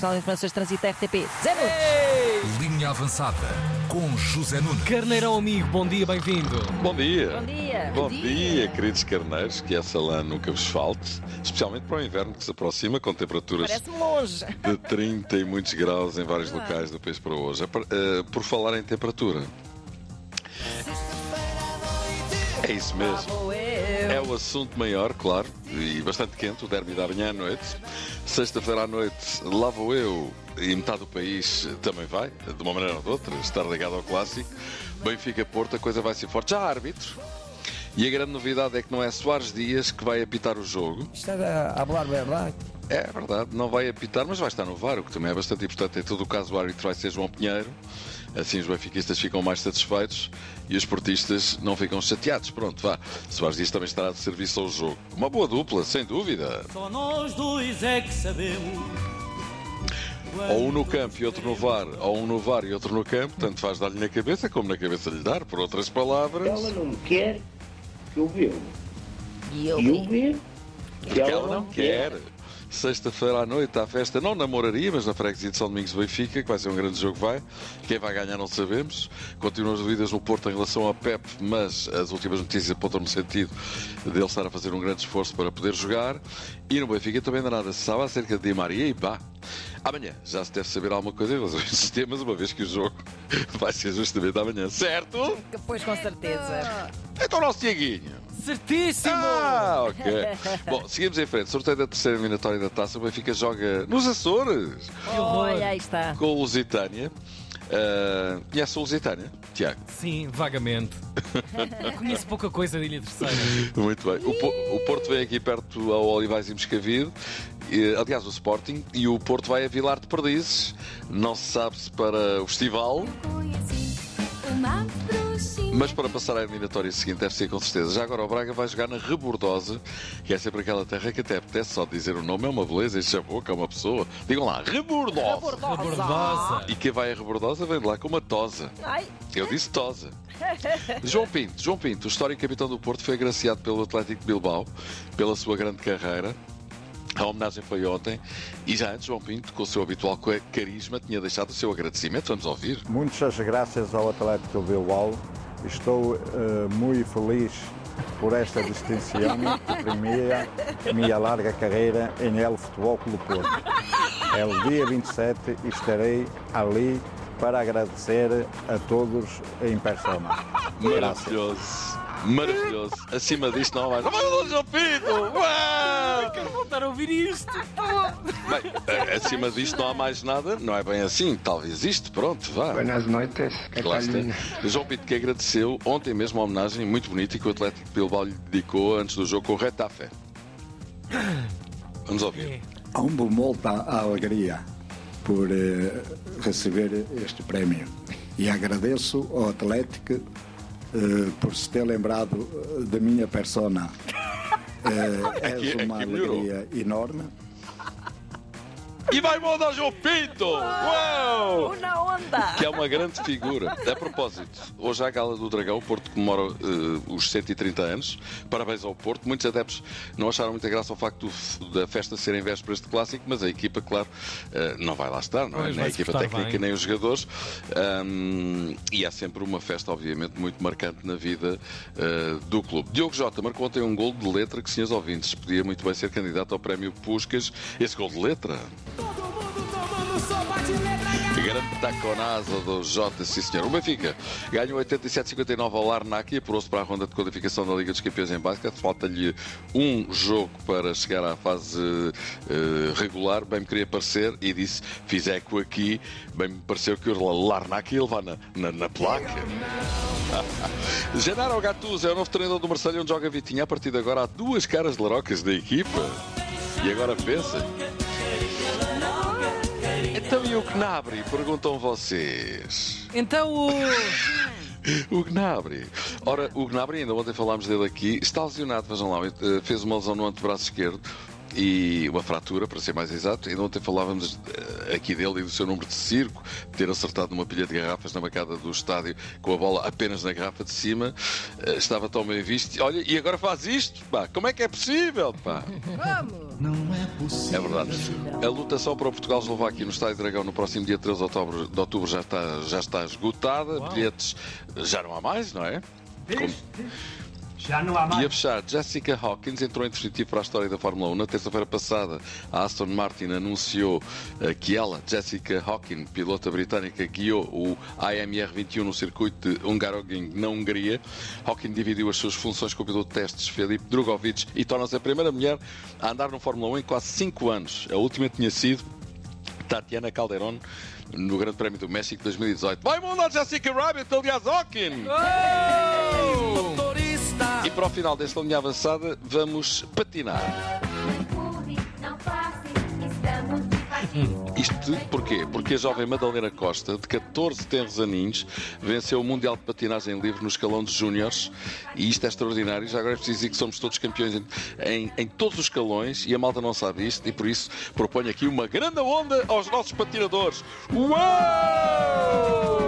Nacional de Informações de Trânsito RTP. Zero! Linha avançada com José Nunes. Carneirão amigo, bom dia, bem-vindo. Bom dia. Bom dia! Bom dia, queridos carneiros, que essa lã nunca vos falte, especialmente para o inverno que se aproxima, com temperaturas longe. de 30 e muitos graus em vários locais do país para hoje. Eh, Por falar em temperatura, é isso mesmo. É o assunto maior, claro, e bastante quente, o derby da amanhã à noite. Sexta-feira à noite, lá vou eu, e metade do país também vai, de uma maneira ou de outra, estar ligado ao clássico. Benfica-Porto, a coisa vai ser forte. Já há árbitro. E a grande novidade é que não é Soares Dias que vai apitar o jogo. Está a falar verdade. É verdade, não vai apitar, mas vai estar no VAR, o que também é bastante importante. Em todo o caso, o árbitro vai ser João Pinheiro. Assim os benfiquistas ficam mais satisfeitos e os portistas não ficam chateados. Pronto, vá. Soares Dias também estará de serviço ao jogo. Uma boa dupla, sem dúvida. Só nós dois é que sabemos. Ou um no campo e outro no VAR, ou um no VAR e outro no campo, tanto faz dar-lhe na cabeça como na cabeça lhe dar. Por outras palavras, Ela não quer que eu veja. E eu eu ver. que ela não quer. Sexta-feira à noite à festa, não na Moraria, mas na freguesia de São Domingos de Benfica, que vai ser um grande jogo, vai. Quem vai ganhar não sabemos. Continuam as dúvidas no Porto em relação a Pep, mas as últimas notícias apontam no sentido dele estar a fazer um grande esforço para poder jogar. E no Benfica também ainda nada se sabe acerca de Di Maria e pá. Amanhã já se deve saber alguma coisa em relação a estes temas, uma vez que o jogo vai ser justamente amanhã, certo? Pois com certeza. Então o nosso Tiaguinho. Certíssimo! Ah, ok. Bom, seguimos em frente. Sorteio da terceira eliminatória da taça. O Benfica joga nos Açores Olha, aí está. com o Lusitânia. Uh, conhece o Lusitânia, Tiago? Sim, vagamente. Conheço pouca coisa da Ilha Terceira. Muito bem. O, Po- o Porto vem aqui perto ao Olivais e Moscavide. E, aliás, o Sporting. E o Porto vai a Vilar de Perdizes. Não se sabe se para o festival, mas para passar à eliminatória seguinte deve ser com certeza. Já agora o Braga vai jogar na Rebordosa, que é sempre aquela terra que até apetece só dizer o nome, é uma beleza, enche a boca, é uma pessoa. Digam lá, Rebordosa. Bordosa. E quem vai a Rebordosa vem de lá com uma tosa. Ai, Eu disse tosa. João Pinto, João Pinto, o histórico capitão do Porto, foi agraciado pelo Atlético de Bilbao pela sua grande carreira. A homenagem foi ontem e já antes João Pinto, com o seu habitual carisma, tinha deixado o seu agradecimento. Vamos ouvir. Muitas graças ao Atlético Bilbao. Estou eh, muito feliz por esta distinção que premia minha larga carreira em El Futebol Clube Porto. É o dia 27 e estarei ali para agradecer a todos em persona. Graças. Maravilhoso. Maravilhoso. Acima disto não há mais. Oh, João Pinto! Uau! Voltar a ouvir isto. Bem, acima disto não há mais nada. Não é bem assim. Talvez isto. Pronto, vá. Buenas noites. Está. João Pinto que agradeceu ontem mesmo uma homenagem muito bonita que o Atlético de Bilbao lhe dedicou antes do jogo com o Retafe. Vamos ouvir. Amo molta alegria por eh, receber este prémio e agradeço ao Atlético eh, por se ter lembrado eh, da minha persona. Aqui- és uma alegria enorme. E vai mandar João Pinto! Uau! na onda. Que é uma grande figura. A propósito, hoje à Gala do Dragão, o Porto comemora eh, os 130 anos. Parabéns ao Porto. Muitos adeptos não acharam muita graça ao facto da festa ser em vésperas de clássico, mas a equipa, claro, eh, não vai lá estar, não é? Nem a equipa técnica, bem. nem os jogadores. Ahm, e é sempre uma festa, obviamente, muito marcante na vida eh, do clube. Diogo Jota marcou ontem um gol de letra que, senhores ouvintes, podia muito bem ser candidato ao prémio Puscas. Esse gol de letra. Grande taconasa do Jota, sim senhor. O Benfica ganhou 87-59 ao Larnac e apurou-se para a ronda de qualificação da Liga dos Campeões em basquete. Falta-lhe um jogo para chegar à fase eh, regular. Bem me queria parecer e disse: fiz eco aqui. Bem me pareceu que o Larnac ia levar na, na, na placa. Genaro Gattuso é o novo treinador do Marseille onde joga Vitinha. A partir de agora há duas caras larocas da equipa. E agora pensa. Então e o Gnabry? Perguntam vocês. Então o. O Gnabry. Ora, o Gnabry, ainda ontem falámos dele aqui, está lesionado, vejam lá, eh, fez uma lesão no antebraço esquerdo. E uma fratura, para ser mais exato. E ontem falávamos eh, aqui dele e do seu número de circo, de ter acertado numa pilha de garrafas na bancada do estádio com a bola apenas na garrafa de cima. Eh, Estava tão bem visto. Olha, e agora faz isto? Pá, como é que é possível? Pá? É verdade. A lutação para o Portugal-Eslováquia no Estádio Dragão no próximo dia 13 de outubro, de outubro já, está, já está esgotada. Bilhetes já não há mais, não é? Como- Já não há E a fechar, Jessica Hawkins entrou em definitivo para a história da Fórmula 1. Na terça-feira passada, a Aston Martin anunciou eh, que ela, Jessica Hawkins, pilota britânica, guiou o AMR 21 no circuito de Hungaroring, na Hungria. Hawkins dividiu as suas funções com o piloto de testes Felipe Drogovic e torna-se a primeira mulher a andar no Fórmula 1 em quase 5 anos. A última tinha sido Tatiana Calderon no Grande Prémio do México 2018. Vai mundo Jessica Rabbit, aliás, Hawkins! Para o final desta linha avançada, vamos patinar. Isto porquê? Porque a jovem Madalena Costa, de 14 tenros aninhos, venceu o Mundial de Patinagem Livre no escalão de Júniores e isto é extraordinário. Já agora é preciso dizer que somos todos campeões em, em- em todos os escalões e a malta não sabe isto e por isso proponho aqui uma grande onda aos nossos patinadores. Uau!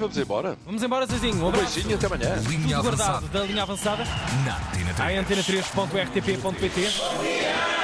Vamos embora. Vamos embora, Zezinho. Um Um beijinho e até amanhã. Linha Tudo guardado avançada da linha avançada na Antena 3. em antena3.rtp.pt.